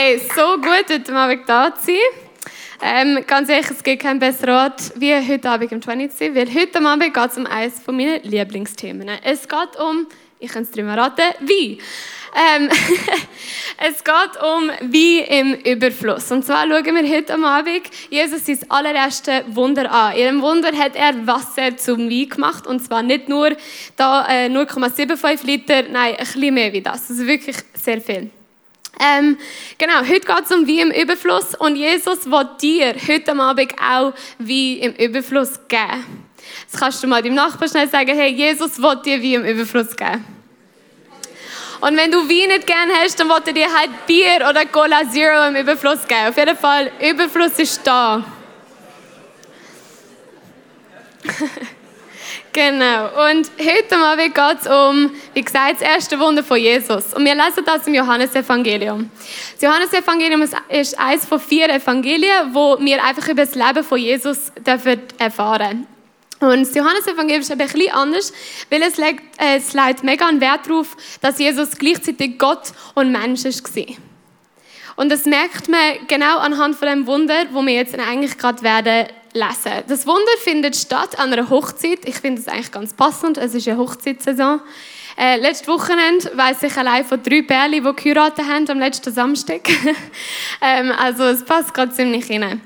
Hey, so gut, heute Abend da zu sein. Ähm, ganz ehrlich, es gibt keinen besseren Ort, wie heute Abend im 20 zu sein, weil heute Abend geht es um eines meiner Lieblingsthemen. Es geht um, ich kann es drüber raten, wie. Ähm, es geht um wie im Überfluss. Und zwar schauen wir heute Abend Jesus sein allererste Wunder an. In ihrem Wunder hat er Wasser zum Wein gemacht. Und zwar nicht nur da äh, 0,75 Liter, nein, ein bisschen mehr wie das. Also wirklich sehr viel. Ähm, genau, heute geht es um wie im Überfluss und Jesus will dir heute Abend auch wie im Überfluss geben. Jetzt kannst du mal deinem Nachbarn schnell sagen, hey, Jesus will dir wie im Überfluss geben. Und wenn du Wein nicht gerne hast, dann will er dir halt Bier oder Cola Zero im Überfluss geben. Auf jeden Fall, Überfluss ist da. Genau. Und heute Abend geht es um, wie gesagt, das erste Wunder von Jesus. Und wir lesen das im Johannesevangelium. Das Johannesevangelium ist eines von vier Evangelien, wo wir einfach über das Leben von Jesus dürfen erfahren und das Johannesevangelium ist ein bisschen anders, weil es legt, äh, es legt mega einen Wert darauf, dass Jesus gleichzeitig Gott und Mensch war. Und das merkt man genau anhand von dem Wunder, wo wir jetzt eigentlich gerade werden lesen. Das Wunder findet statt an einer Hochzeit. Ich finde es eigentlich ganz passend. Es ist eine Hochzeitssaison. Äh, letztes Wochenende weiß ich allein von drei Pärchen, die geheiratet haben am letzten Samstag. ähm, also es passt gerade ziemlich rein.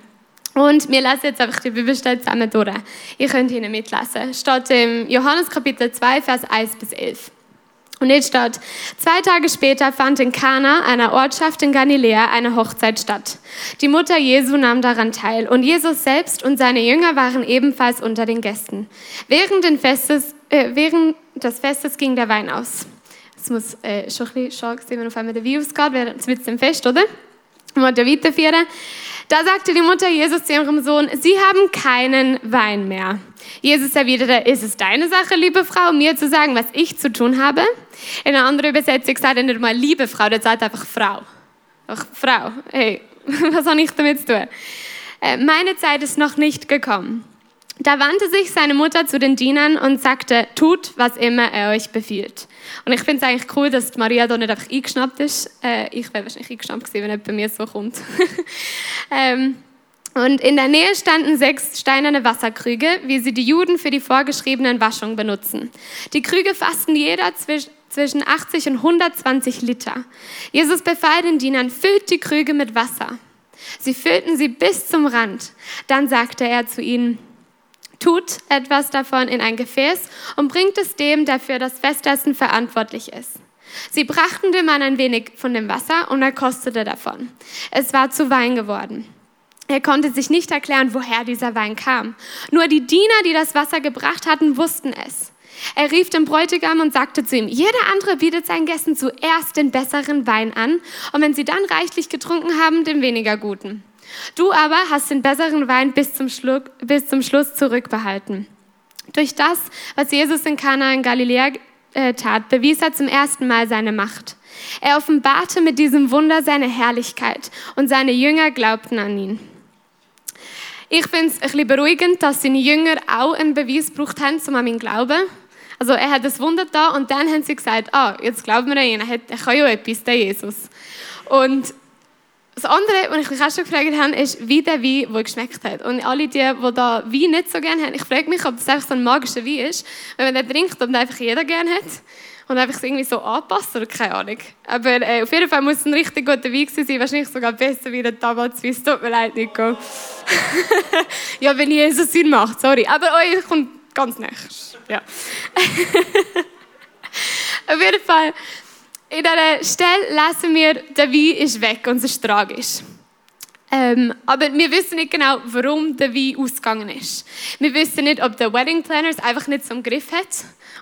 Und wir lesen jetzt einfach die Bibelstelle zusammen durch. Ihr könnt Ihnen mitlesen. Es steht im Johannes Kapitel 2, Vers 1 bis 11. Und jetzt steht, zwei Tage später fand in Kana, einer Ortschaft in Galiläa, eine Hochzeit statt. Die Mutter Jesu nahm daran teil und Jesus selbst und seine Jünger waren ebenfalls unter den Gästen. Während, Festes, äh, während des Festes ging der Wein aus. Es muss äh, schon ein bisschen schade sein, wenn auf einmal der Wein ausgeht, während es mit dem Fest, oder? Und weiterführen. Da sagte die Mutter Jesus zu ihrem Sohn, Sie haben keinen Wein mehr. Jesus erwiderte, ist es deine Sache, liebe Frau, mir zu sagen, was ich zu tun habe? In einer anderen Übersetzung sagt er nicht mal liebe Frau, der sagt einfach Frau. Ach, Frau, hey, was habe ich damit zu tun? Äh, meine Zeit ist noch nicht gekommen. Da wandte sich seine Mutter zu den Dienern und sagte, tut, was immer er euch befiehlt. Und ich finde es eigentlich cool, dass Maria da nicht einfach eingeschnappt ist. Äh, ich wäre wahrscheinlich eingeschnappt gewesen, wenn es bei mir so kommt. ähm, und in der Nähe standen sechs steinerne Wasserkrüge, wie sie die Juden für die vorgeschriebenen Waschungen benutzen. Die Krüge fassten jeder zwischen 80 und 120 Liter. Jesus befahl den Dienern, füllt die Krüge mit Wasser. Sie füllten sie bis zum Rand. Dann sagte er zu ihnen, tut etwas davon in ein Gefäß und bringt es dem, der für das Festessen verantwortlich ist. Sie brachten dem Mann ein wenig von dem Wasser und er kostete davon. Es war zu Wein geworden. Er konnte sich nicht erklären, woher dieser Wein kam. Nur die Diener, die das Wasser gebracht hatten, wussten es. Er rief den Bräutigam und sagte zu ihm, jeder andere bietet seinen Gästen zuerst den besseren Wein an und wenn sie dann reichlich getrunken haben, den weniger guten. Du aber hast den besseren Wein bis zum, Schluck, bis zum Schluss zurückbehalten. Durch das, was Jesus in Kana in Galiläa äh, tat, bewies er zum ersten Mal seine Macht. Er offenbarte mit diesem Wunder seine Herrlichkeit und seine Jünger glaubten an ihn. Ich finde es ein bisschen beruhigend, dass seine Jünger auch einen Beweis gebraucht haben, um an ihn zu glauben. Also er hat das Wunder da und dann haben sie gesagt, ah, jetzt glauben wir an ihn, er, er kann ja etwas, der Jesus. Und das andere, was ich mich auch schon gefragt habe, ist, wie der Wein wohl geschmeckt hat. Und alle die, die da Wein nicht so gerne haben, ich frage mich, ob das einfach so ein magischer Wein ist, wenn man den trinkt und einfach jeder gerne hat und einfach irgendwie so anpasst oder keine Ahnung. Aber äh, auf jeden Fall muss es ein richtig guter Wein sein, wahrscheinlich sogar besser wie der Tabakswein. Tut mir leid, Nico. ja, wenn Jesus Sinn macht, sorry. Aber euch kommt ganz näher. Ja. auf jeden Fall in dieser Stelle lesen wir, der Wein ist weg und es ist tragisch. Ähm, aber wir wissen nicht genau, warum der Wein ausgegangen ist. Wir wissen nicht, ob der Wedding Planner es einfach nicht im Griff hat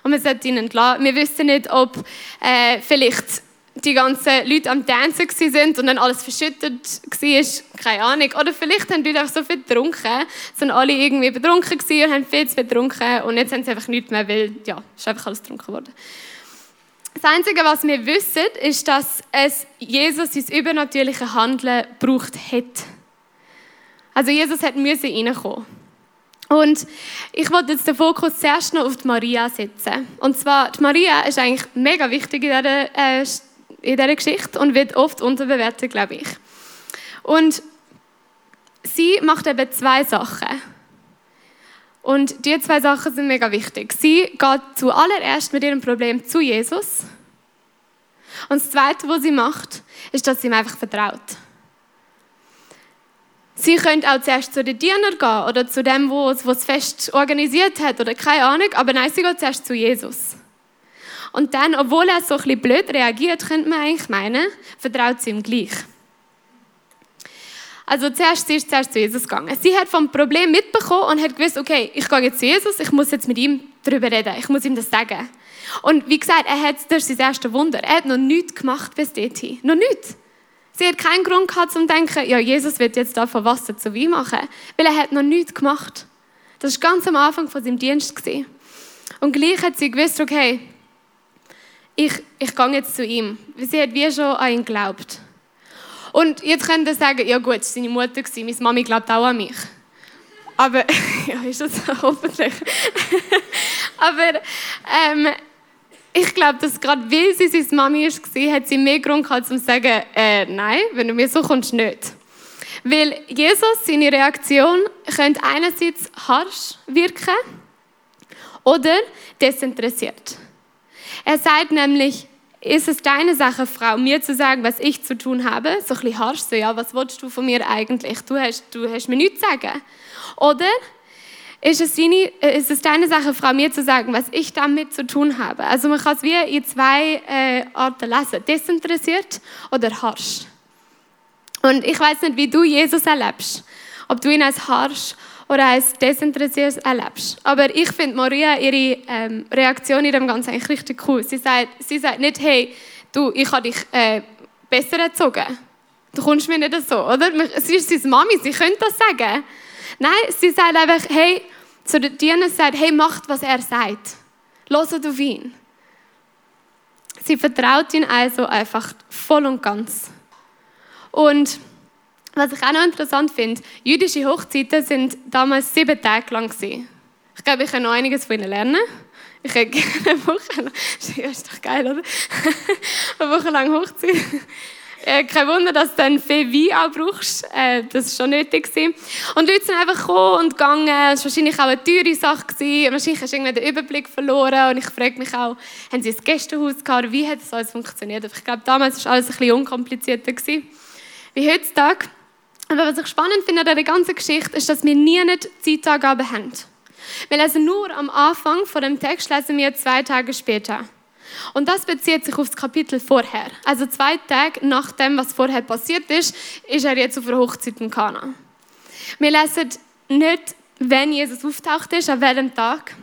und man sollte ihn entlassen. Wir wissen nicht, ob äh, vielleicht die ganzen Leute am Tanzen sind und dann alles verschüttet war, keine Ahnung. Oder vielleicht haben die Leute einfach so viel getrunken, sind alle irgendwie betrunken und haben viel zu viel getrunken und jetzt haben sie einfach nichts mehr, weil ja, ist einfach alles getrunken worden. Das Einzige, was wir wissen, ist, dass es Jesus sein übernatürliche Handeln gebraucht hat. Also Jesus hat müssen reinkommen. Und ich wollte jetzt den Fokus zuerst noch auf die Maria setzen. Und zwar, die Maria ist eigentlich mega wichtig in dieser, äh, in dieser Geschichte und wird oft unterbewertet, glaube ich. Und sie macht eben zwei Sachen. Und die zwei Sachen sind mega wichtig. Sie geht zuallererst mit ihrem Problem zu Jesus. Und das Zweite, was sie macht, ist, dass sie ihm einfach vertraut. Sie könnte auch zuerst zu den Dienern gehen oder zu dem, wo das Fest organisiert hat oder keine Ahnung, aber nein, sie geht zuerst zu Jesus. Und dann, obwohl er so ein bisschen blöd reagiert, könnte man eigentlich meinen, vertraut sie ihm gleich. Also zuerst, sie ist zuerst zu Jesus gegangen. Sie hat vom Problem mitbekommen und hat gewusst, okay, ich gehe jetzt zu Jesus, ich muss jetzt mit ihm darüber reden, ich muss ihm das sagen. Und wie gesagt, er hat, das ist sein erstes Wunder, er hat noch nichts gemacht bis dorthin. Noch nichts. Sie hat keinen Grund gehabt, um zu denken, ja, Jesus wird jetzt da von Wasser zu Wein machen, weil er hat noch nichts gemacht. Das war ganz am Anfang von seinem Dienst. Und gleich hat sie gewusst, okay, ich, ich gehe jetzt zu ihm. Sie hat wie schon an ihn geglaubt. Und jetzt könnt ihr sagen, ja gut, es war seine Mutter, meine Mami glaubt auch an mich. Aber, ja, ist das hoffentlich. Aber ähm, ich glaube, dass gerade weil sie seine Mami war, hat sie mehr Grund gehabt, um zu sagen, äh, nein, wenn du mir so kommst, nicht. Weil Jesus, seine Reaktion, könnte einerseits harsch wirken oder desinteressiert. Er sagt nämlich, ist es deine Sache, Frau, mir zu sagen, was ich zu tun habe? So ein bisschen harsch, so, ja, was willst du von mir eigentlich? Du hast, du hast mir nichts zu sagen. Oder ist es, deine, äh, ist es deine Sache, Frau, mir zu sagen, was ich damit zu tun habe? Also man kann es wie in zwei äh, Arten lesen, desinteressiert oder harsch. Und ich weiß nicht, wie du Jesus erlebst. Ob du ihn als harsch oder als desinteressiert erlebst. Aber ich finde Maria, ihre ähm, Reaktion in dem Ganzen eigentlich richtig cool. Sie sagt, sie sagt nicht, hey, du, ich habe dich äh, besser erzogen. Du kommst mir nicht so, oder? Sie ist seine Mami, sie könnte das sagen. Nein, sie sagt einfach, hey, zu den Dienern sagt, hey, macht, was er sagt. Hört auf ihn. Sie vertraut ihn also einfach voll und ganz. Und was ich auch noch interessant finde, jüdische Hochzeiten sind damals sieben Tage lang. Ich glaube, ich kann noch einiges von ihnen lernen. Ich hätte gerne eine Woche lang. Ja, ist doch geil, oder? eine Woche lang Hochzeit. Kein Wunder, dass du dann viel Wein auch brauchst. Äh, das war schon nötig. Und Leute sind einfach gekommen und gegangen. Es war wahrscheinlich auch eine teure Sache. Wahrscheinlich hast du den Überblick verloren. Und ich frage mich auch, haben sie ein Gästehaus gehabt? Wie hat das alles funktioniert? Ich glaube, damals war alles ein bisschen unkomplizierter wie heutzutage. Aber was ich spannend finde an dieser ganzen Geschichte, ist, dass wir nie eine Zeitangabe haben. Wir lesen nur am Anfang von dem Text, lesen wir zwei Tage später. Und das bezieht sich auf das Kapitel vorher. Also zwei Tage nach dem, was vorher passiert ist, ist er jetzt auf der Hochzeit in Kana. Wir lesen nicht, wenn Jesus auftaucht ist, an welchem Tag.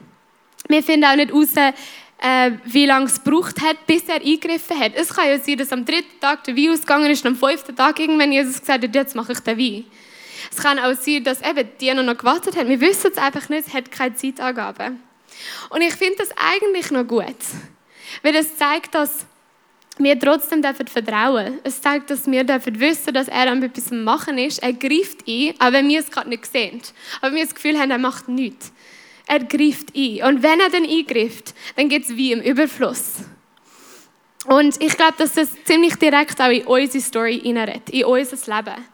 Wir finden auch nicht heraus, äh, wie lange es gebraucht hat, bis er eingegriffen hat. Es kann ja sein, dass am dritten Tag der Wein ausgegangen ist und am fünften Tag irgendwann Jesus gesagt hat, jetzt mache ich den Wein. Es kann auch sein, dass eben die noch gewartet haben. Wir wissen es einfach nicht, es hat keine Zeitangabe. Und ich finde das eigentlich noch gut, weil es zeigt, dass wir trotzdem dürfen vertrauen. Es zeigt, dass wir dürfen wissen, dass er an etwas machen ist. Er greift ein, auch wenn wir es gerade nicht sehen. Aber wir das Gefühl haben, er macht nichts er greift ein. Und wenn er dann eingreift, dann geht es wie im Überfluss. Und ich glaube, dass das ziemlich direkt auch in unsere Story hineinredet, in unser Leben.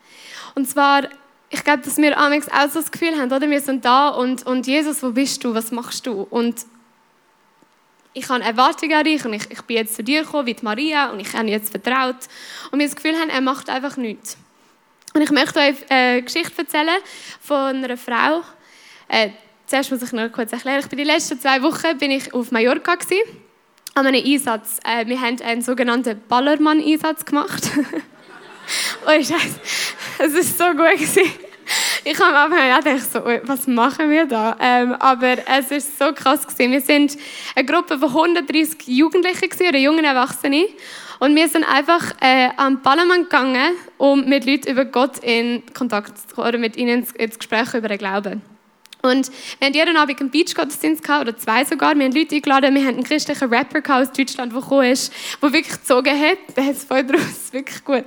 Und zwar, ich glaube, dass wir auch so das Gefühl haben, oder? wir sind da und, und Jesus, wo bist du, was machst du? Und ich habe Erwartungen an dich und ich, ich bin jetzt zu dir gekommen, wie Maria, und ich habe jetzt vertraut. Und wir das Gefühl haben, er macht einfach nichts. Und ich möchte euch eine Geschichte erzählen von einer Frau, äh, Zuerst muss ich noch kurz erklären. Ich bin die letzten zwei Wochen bin ich auf Mallorca gewesen, an einem Einsatz. Äh, wir haben einen sogenannten Ballermann-Einsatz gemacht. oh Scheiße, es ist so gut gewesen. Ich habe am Anfang gedacht, so, was machen wir da? Ähm, aber es ist so krass gewesen. Wir sind eine Gruppe von 130 Jugendlichen gewesen, oder jungen Erwachsenen. Und wir sind einfach äh, am Ballermann gegangen, um mit Leuten über Gott in Kontakt zu kommen, oder mit ihnen ins Gespräch über den Glauben. Und wir haben jeden Abend einen Beach-Gottesdienst oder zwei sogar. Wir haben Leute eingeladen, wir haben einen christlichen Rapper aus Deutschland, der gekommen ist, der wirklich gezogen hat. Der hat es voll draus, wirklich gut.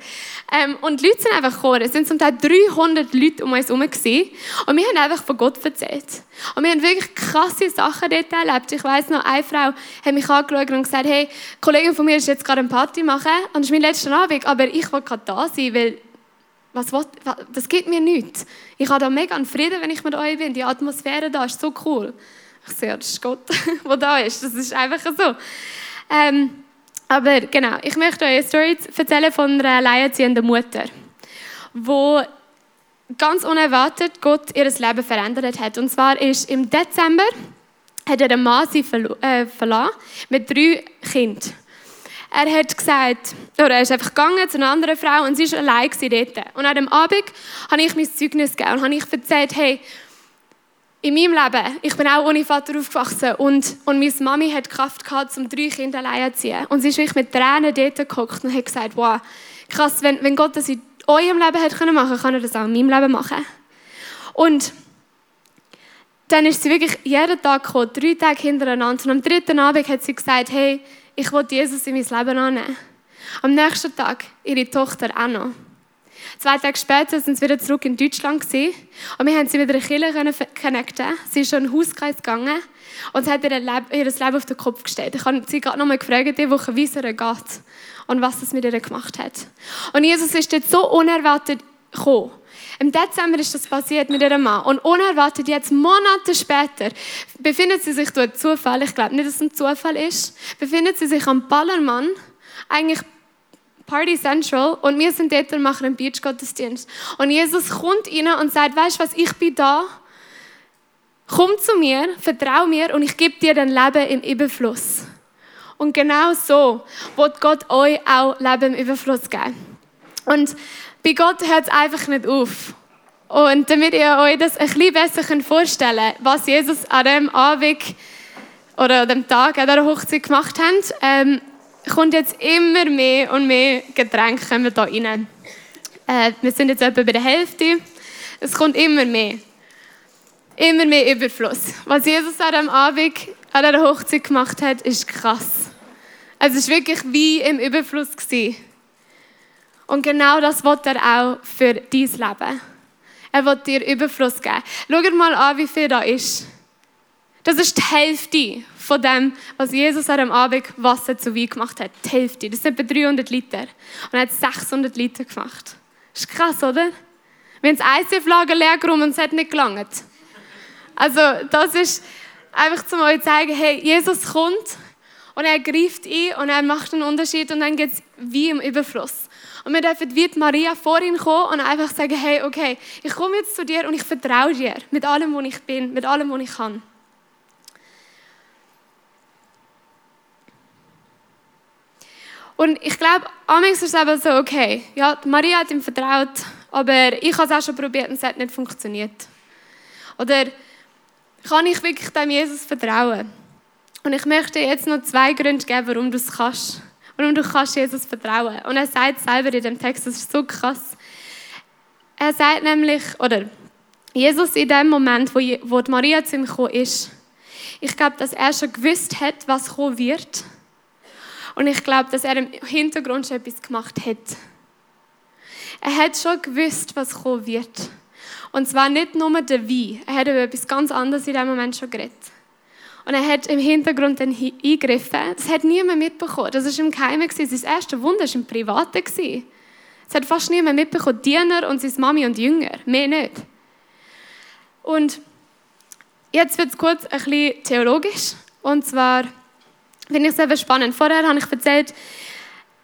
Ähm, und die Leute sind einfach gekommen. Es sind zum Teil 300 Leute um uns herum gewesen. Und wir haben einfach von Gott erzählt. Und wir haben wirklich krasse Sachen dort erlebt. Ich weiss noch, eine Frau hat mich angeschaut und gesagt, hey, eine Kollegin von mir ist jetzt gerade eine Party machen. Und das ist mein letzter Abend, aber ich will gerade da sein, weil was, was, das gibt mir nichts. Ich habe da mega Frieden, wenn ich mit euch bin. Die Atmosphäre da ist so cool. Ich sehe, das ist Gott, der da ist. Das ist einfach so. Ähm, aber genau, ich möchte euch eine Story erzählen von einer alleinerziehenden Mutter, wo ganz unerwartet Gott ihr Leben verändert hat. Und zwar ist im Dezember hat er einen Mann sie äh, verlassen mit drei Kindern. Er hat gesagt, oder er ist einfach gegangen zu einer anderen Frau und sie war allein dort. Und an dem Abend habe ich mein Zeugnis gegeben und habe ich erzählt, hey, in meinem Leben, ich bin auch ohne Vater aufgewachsen und, und meine Mami hat Kraft gehabt, um drei Kinder allein zu ziehen. Und sie ist wirklich mit Tränen dort geguckt und hat gesagt, wow, krass, wenn, wenn Gott das in eurem Leben hätte können machen, kann er das auch in meinem Leben machen. Und dann ist sie wirklich jeden Tag gekommen, drei Tage hintereinander. Und am dritten Abend hat sie gesagt, hey, ich will Jesus in mein Leben annehmen. Am nächsten Tag ihre Tochter auch noch. Zwei Tage später sind sie wieder zurück in Deutschland und wir haben sie mit einer Kille connecten. Sie ist schon in den Hauskreis gegangen und sie hat ihr Leben, ihr Leben auf den Kopf gestellt. Ich habe sie gerade noch mal gefragt, diese Woche, wie es ihr geht und was es mit ihr gemacht hat. Und Jesus ist dort so unerwartet gekommen. Im Dezember ist das passiert mit ihrem Mann. Und unerwartet, jetzt Monate später, befindet sie sich dort Zufall, ich glaube nicht, dass es ein Zufall ist, befindet sie sich am Ballermann, eigentlich Party Central, und wir sind dort und machen einen Beach-Gottesdienst. Und Jesus kommt rein und sagt, weißt du was, ich bin da, komm zu mir, vertrau mir und ich gebe dir dein Leben im Überfluss. Und genau so wird Gott euch auch Leben im Überfluss geben. Und bei Gott hört es einfach nicht auf. Und damit ihr euch das ein bisschen besser vorstellen könnt, was Jesus an dem Abend oder an dem Tag an der Hochzeit gemacht hat, ähm, kommt jetzt immer mehr und mehr Getränke da rein. Äh, wir sind jetzt etwa bei der Hälfte. Es kommt immer mehr. Immer mehr Überfluss. Was Jesus an dem Abend an der Hochzeit gemacht hat, ist krass. Also es war wirklich wie im Überfluss. Gewesen. Und genau das wird er auch für dein Leben. Er wird dir Überfluss geben. Schau mal an, wie viel da ist. Das ist die Hälfte von dem, was Jesus an dem Abend Wasser zu Wein gemacht hat. Die Hälfte. Das sind etwa 300 Liter. Und er hat 600 Liter gemacht. Das ist krass, oder? Wir haben das ICF-Lager leer geräumt und es hat nicht gelangt. Also, das ist einfach zum euch zeigen, hey, Jesus kommt und er greift ein und er macht einen Unterschied und dann geht es wie im Überfluss. Und wir dürfen wie Maria vor ihn kommen und einfach sagen, hey, okay, ich komme jetzt zu dir und ich vertraue dir mit allem, wo ich bin, mit allem, was ich kann. Und ich glaube, amigs ist es eben so, okay, ja, Maria hat ihm vertraut, aber ich habe es auch schon probiert und es hat nicht funktioniert. Oder kann ich wirklich dem Jesus vertrauen? Und ich möchte jetzt noch zwei Gründe geben, warum du es kannst und du kannst Jesus vertrauen. Und er sagt selber in dem Text, das ist so krass. Er sagt nämlich, oder Jesus in dem Moment, wo, wo Maria zu ihm gekommen ist, ich glaube, dass er schon gewusst hat, was kommen wird. Und ich glaube, dass er im Hintergrund schon etwas gemacht hat. Er hat schon gewusst, was kommen wird. Und zwar nicht nur der Wein. Er hat über etwas ganz anderes in dem Moment schon geredet. Und er hat im Hintergrund dann eingegriffen. Das hat niemand mitbekommen. Das war im Geheimen. Sein erste Wunder war im Privaten. Es hat fast niemand mitbekommen. Diener und seine Mami und Jünger. Mehr nicht. Und jetzt wird es kurz ein bisschen theologisch. Und zwar finde ich es eben spannend. Vorher habe ich erzählt,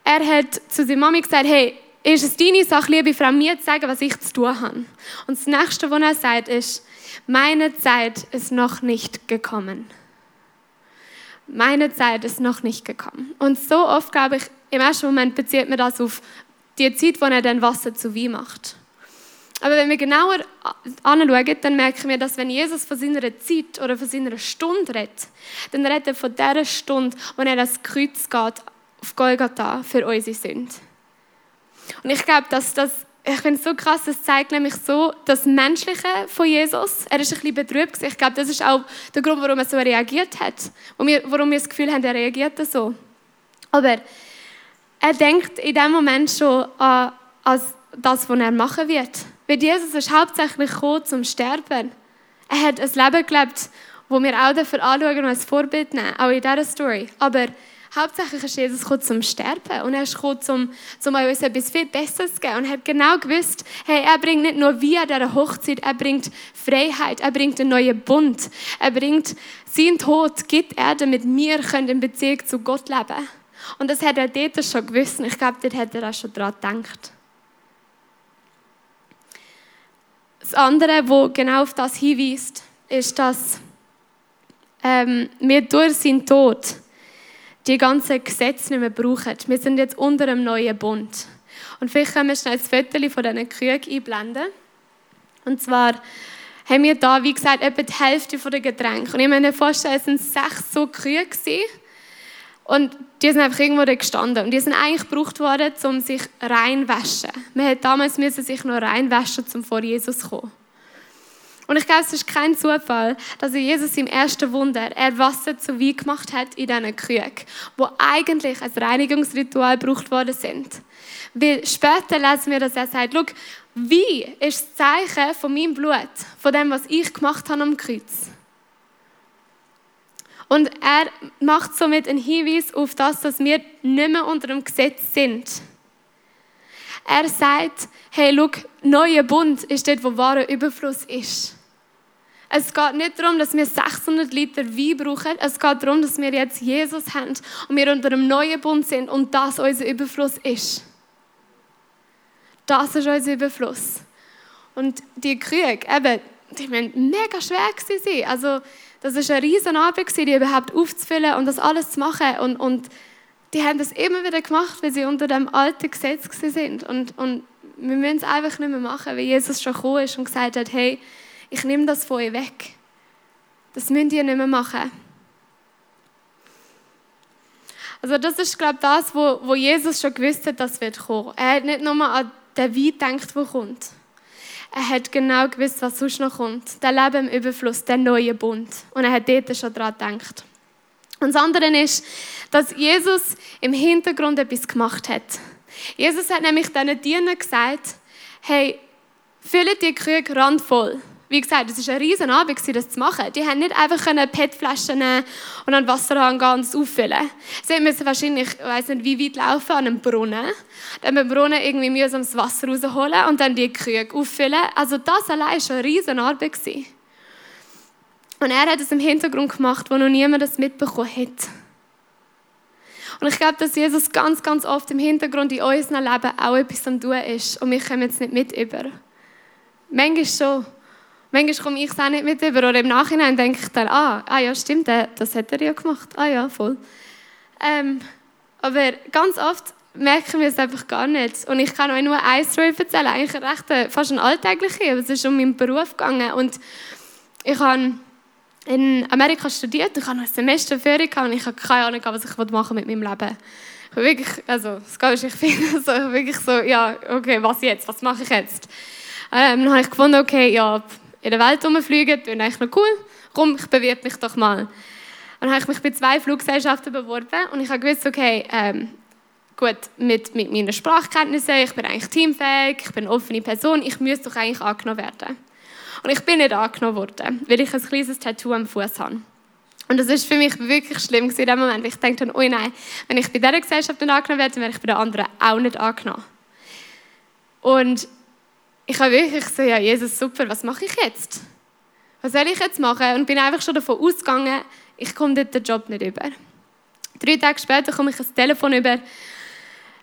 er hat zu seiner Mami gesagt, hey, ist es deine Sache, liebe Frau, mir zu sagen, was ich zu tun habe. Und das Nächste, was er sagt, ist, meine Zeit ist noch nicht gekommen meine Zeit ist noch nicht gekommen. Und so oft, glaube ich, im ersten Moment bezieht man das auf die Zeit, wo er dann Wasser zu Wein macht. Aber wenn wir genauer anschauen, dann merken wir, dass wenn Jesus von seiner Zeit oder von seiner Stunde redet, dann redet er von der Stunde, wo er das Kreuz geht auf Golgatha für unsere Sünden. Und ich glaube, dass das ich finde es so krass, es zeigt nämlich so das Menschliche von Jesus. Er ist ein bisschen betrübt. Ich glaube, das ist auch der Grund, warum er so reagiert hat. Und wir, warum wir das Gefühl haben, er reagiert so. Aber er denkt in dem Moment schon an, an das, was er machen wird. Weil Jesus ist hauptsächlich gekommen, zum Sterben. Er hat ein Leben gelebt, wo wir auch dafür anschauen und als Vorbild nehmen, auch in dieser Story. Aber Hauptsächlich ist Jesus gekommen zum Sterben und er ist gekommen, um, um uns etwas viel Besseres zu geben. Und er hat genau gewusst, hey, er bringt nicht nur wie an dieser Hochzeit, er bringt Freiheit, er bringt einen neuen Bund, er bringt seinen Tod, gibt er, damit wir können in Beziehung zu Gott leben Und das hat er dort schon gewusst und ich glaube, dort hat er auch schon daran gedacht. Das andere, wo genau auf das hinweist, ist, dass ähm, wir durch seinen Tod die ganzen Gesetze nicht mehr brauchen. Wir sind jetzt unter einem neuen Bund. Und vielleicht können wir schnell ein Foto von diesen Kühen einblenden. Und zwar haben wir da, wie gesagt, etwa die Hälfte der Getränke. Und ich mir vorstellen, es waren sechs so Kühe. Gewesen. Und die sind einfach irgendwo da gestanden. Und die sind eigentlich gebraucht worden, um sich reinwaschen. Man hat damals müssen sich noch reinwaschen, um vor Jesus zu kommen. Und ich glaube, es ist kein Zufall, dass Jesus im ersten Wunder er Wasser zu Wein gemacht hat in diesen Krügen, wo eigentlich als Reinigungsritual gebraucht worden sind. Weil später lesen wir, dass er sagt, schau, Wein ist das Zeichen von meinem Blut, von dem, was ich gemacht habe am Kreuz. Und er macht somit einen Hinweis auf das, dass wir nicht mehr unter dem Gesetz sind. Er sagt, hey, schau, neuer Bund ist dort, wo wahrer Überfluss ist. Es geht nicht darum, dass wir 600 Liter Wein brauchen. Es geht darum, dass wir jetzt Jesus haben und wir unter einem neuen Bund sind und das unser Überfluss ist. Das ist unser Überfluss. Und die Krüge, eben, die waren mega schwer gewesen. Also, das war eine riesen Arbeit, die überhaupt aufzufüllen und das alles zu machen. Und, und die haben das immer wieder gemacht, weil sie unter dem alten Gesetz sind. Und, und wir müssen es einfach nicht mehr machen, weil Jesus schon gekommen ist und gesagt hat, hey, ich nehme das von euch weg. Das müsst ihr nicht mehr machen. Also das ist, glaube ich, das, wo, wo Jesus schon gewusst hat, dass wird kommen. Er hat nicht nur an den Wein gedacht, der kommt. Er hat genau gewusst, was sonst noch kommt. Der Leben im Überfluss, der neue Bund. Und er hat dort schon daran gedacht. Und das andere ist, dass Jesus im Hintergrund etwas gemacht hat. Jesus hat nämlich diesen Dienern gesagt, hey, füllt die Krüge randvoll. Wie gesagt, es war ein riesen Abend, das zu machen. Die haben nicht einfach PET-Flaschen nehmen und an Wasser gehen und es auffüllen. Sie müssen wahrscheinlich, ich weiß nicht, wie weit laufen an einem Brunnen. Dann beim Brunnen irgendwie mühsam das Wasser rausholen und dann die Krüge auffüllen. Also das allein war schon eine riesen Arbeit. Und er hat es im Hintergrund gemacht, wo noch niemand das mitbekommen hat. Und ich glaube, dass Jesus ganz, ganz oft im Hintergrund in unserem Leben auch etwas am tun ist. Und wir kommen jetzt nicht mit über. Manchmal schon. Manchmal komme ich es auch nicht mit über. Oder im Nachhinein denke ich dann, ah, ah ja, stimmt, das hat er ja gemacht. Ah ja, voll. Ähm, aber ganz oft merken wir es einfach gar nicht. Und ich kann euch nur eine Story erzählen, eigentlich recht, äh, fast ein alltägliche, aber es ist um meinen Beruf gegangen. Und ich habe in Amerika studiert, ich hatte ein Semester Ferien und ich habe keine Ahnung, was ich machen mit meinem Leben. Ich wirklich, also, das geht ich finde, also, wirklich so, ja, okay, was jetzt, was mache ich jetzt? Ähm, dann habe ich gefunden, okay, ja, in der Welt rumfliegen, das eigentlich noch cool. Komm, ich bewerbe mich doch mal. Dann habe ich mich bei zwei Fluggesellschaften beworben und ich habe gewusst, okay, ähm, gut, mit, mit meinen Sprachkenntnissen, ich bin eigentlich teamfähig, ich bin eine offene Person, ich müsste doch eigentlich angenommen werden. Und ich bin nicht angenommen worden, weil ich ein kleines Tattoo am Fuß habe. Und das ist für mich wirklich schlimm in dem Moment. Ich denke dann, oh nein, wenn ich bei dieser Gesellschaft nicht angenommen werde, dann werde ich bei der anderen auch nicht angenommen. Und ich habe wirklich so, ja, Jesus, super, was mache ich jetzt? Was soll ich jetzt machen? Und bin einfach schon davon ausgegangen, ich komme dort den Job nicht über. Drei Tage später komme ich ein Telefon über.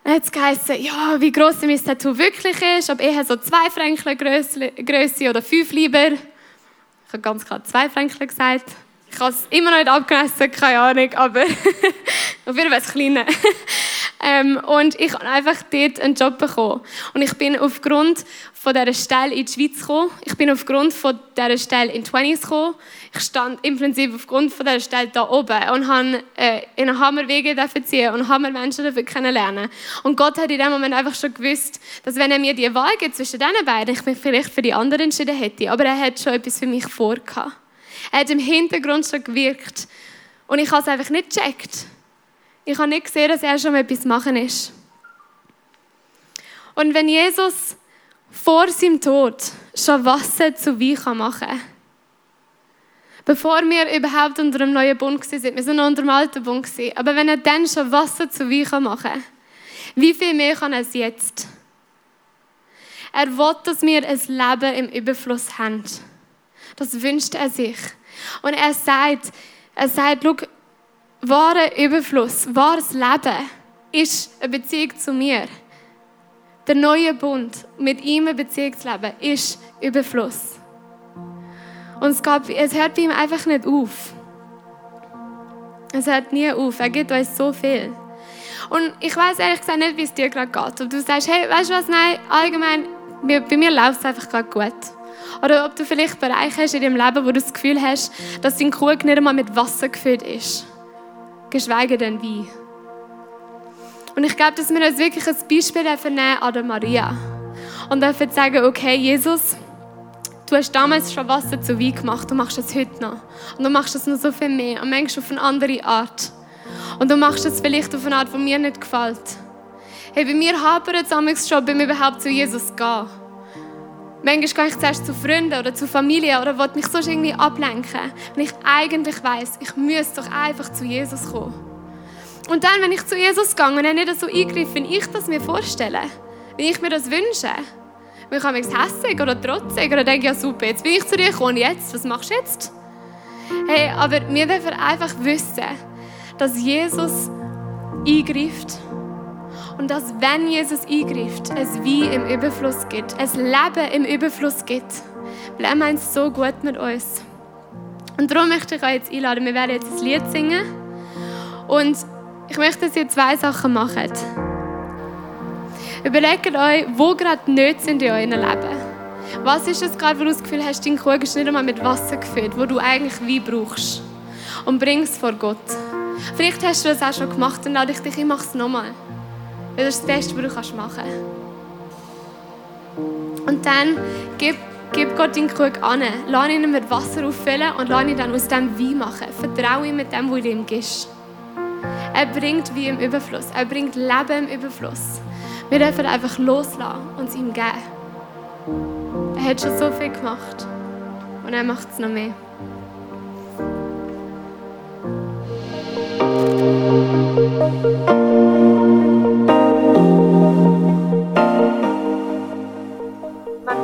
Dann hat es geheißen, ja, wie gross mein Tattoo wirklich ist, ob eher so zwei Fränkle Größe oder fünf lieber. Ich habe ganz klar zwei Fränkle gesagt. Ich habe es immer noch nicht abgemessen, keine Ahnung, aber auf jeden Fall das Kleine. Ähm, und ich habe einfach dort einen Job bekommen. Und ich bin aufgrund von dieser Stelle in die Schweiz gekommen. Ich bin aufgrund von dieser Stelle in die 20s gekommen. Ich stand im Prinzip aufgrund von dieser Stelle da oben und habe äh, in Hammerwege ziehen und Hammer Menschen dafür kennenlernen. Und Gott hat in dem Moment einfach schon gewusst, dass wenn er mir die Wahl gibt zwischen diesen beiden, ich mich vielleicht für die anderen entschieden hätte. Aber er hat schon etwas für mich vorgehabt. Er hat im Hintergrund schon gewirkt. Und ich habe es einfach nicht gecheckt. Ich habe nicht gesehen, dass er schon etwas machen ist. Und wenn Jesus vor seinem Tod schon Wasser zu Wein machen kann, bevor wir überhaupt unter dem neuen Bund waren, wir sind noch unter dem alten Bund, aber wenn er dann schon Wasser zu Wein machen kann, wie viel mehr kann er es jetzt? Er will, dass wir ein Leben im Überfluss haben. Das wünscht er sich. Und er sagt, er sagt, schau, wahrer Überfluss, wahres Leben ist eine Beziehung zu mir. Der neue Bund, mit ihm eine Beziehung zu leben, ist Überfluss. Und es, gab, es hört bei ihm einfach nicht auf. Es hört nie auf. Er gibt uns so viel. Und ich weiß ehrlich gesagt nicht, wie es dir gerade geht. Ob du sagst, hey, weißt du was, nein, allgemein, bei mir läuft es einfach gerade gut. Oder ob du vielleicht Bereiche hast in deinem Leben, wo du das Gefühl hast, dass dein Krug nicht einmal mit Wasser gefüllt ist. Geschweige denn Wein. Und ich glaube, dass wir uns wirklich ein Beispiel nehmen an der Maria. Und dürfen sagen, okay, Jesus, du hast damals schon Wasser zu Wein gemacht, du machst es heute noch. Und du machst es noch so viel mehr und manchmal auf eine andere Art. Und du machst es vielleicht auf eine Art, die mir nicht gefällt. Hey, bei mir hapert es schon, beim überhaupt zu Jesus gehen. Manchmal gehe ich zuerst zu Freunden oder zu Familie oder will mich sonst irgendwie ablenken, wenn ich eigentlich weiß, ich müsste doch einfach zu Jesus kommen. Und dann, wenn ich zu Jesus gehe und er nicht so eingreift, wie ich das mir vorstelle, wie ich mir das wünsche, bin ich mich hässig oder trotzig oder denke, ja super, jetzt bin ich zu dir gekommen, jetzt, was machst du jetzt? Hey, aber wir dürfen einfach wissen, dass Jesus eingreift und dass, wenn Jesus eingreift, es wie im Überfluss gibt, es Leben im Überfluss gibt. Weil er meint so gut mit uns. Und darum möchte ich euch jetzt einladen, wir werden jetzt ein Lied singen. Und ich möchte, dass ihr zwei Sachen macht. Überlegt euch, wo gerade nicht sind in eurem Leben. Was ist es gerade, wo du das Gefühl hast, dein Krug ist nicht einmal mit Wasser gefüllt, wo du eigentlich Wein brauchst? Und bring es vor Gott. Vielleicht hast du das auch schon gemacht und lade ich dich, ich mache es nochmal. Weil das ist das Beste, was du machen kannst. Und dann gib, gib Gott deinen Krug an. Lass ihn mit Wasser auffüllen und lass ihn dann aus dem Wein machen. Vertraue ihm mit dem, was du ihm gibst. Er bringt wie im Überfluss. Er bringt Leben im Überfluss. Wir dürfen einfach loslassen und es ihm geben. Er hat schon so viel gemacht. Und er macht es noch mehr.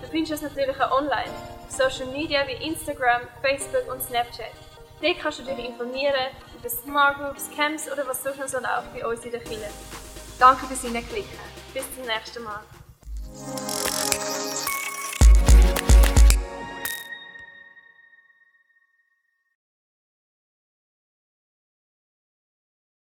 Du findest uns natürlich auch online, auf Social Media wie Instagram, Facebook und Snapchat. Dort kannst du dich informieren über Smart Groups, Camps oder was sonst noch so läuft bei uns in der Kirche. Danke fürs Hineinklicken. Bis zum nächsten Mal.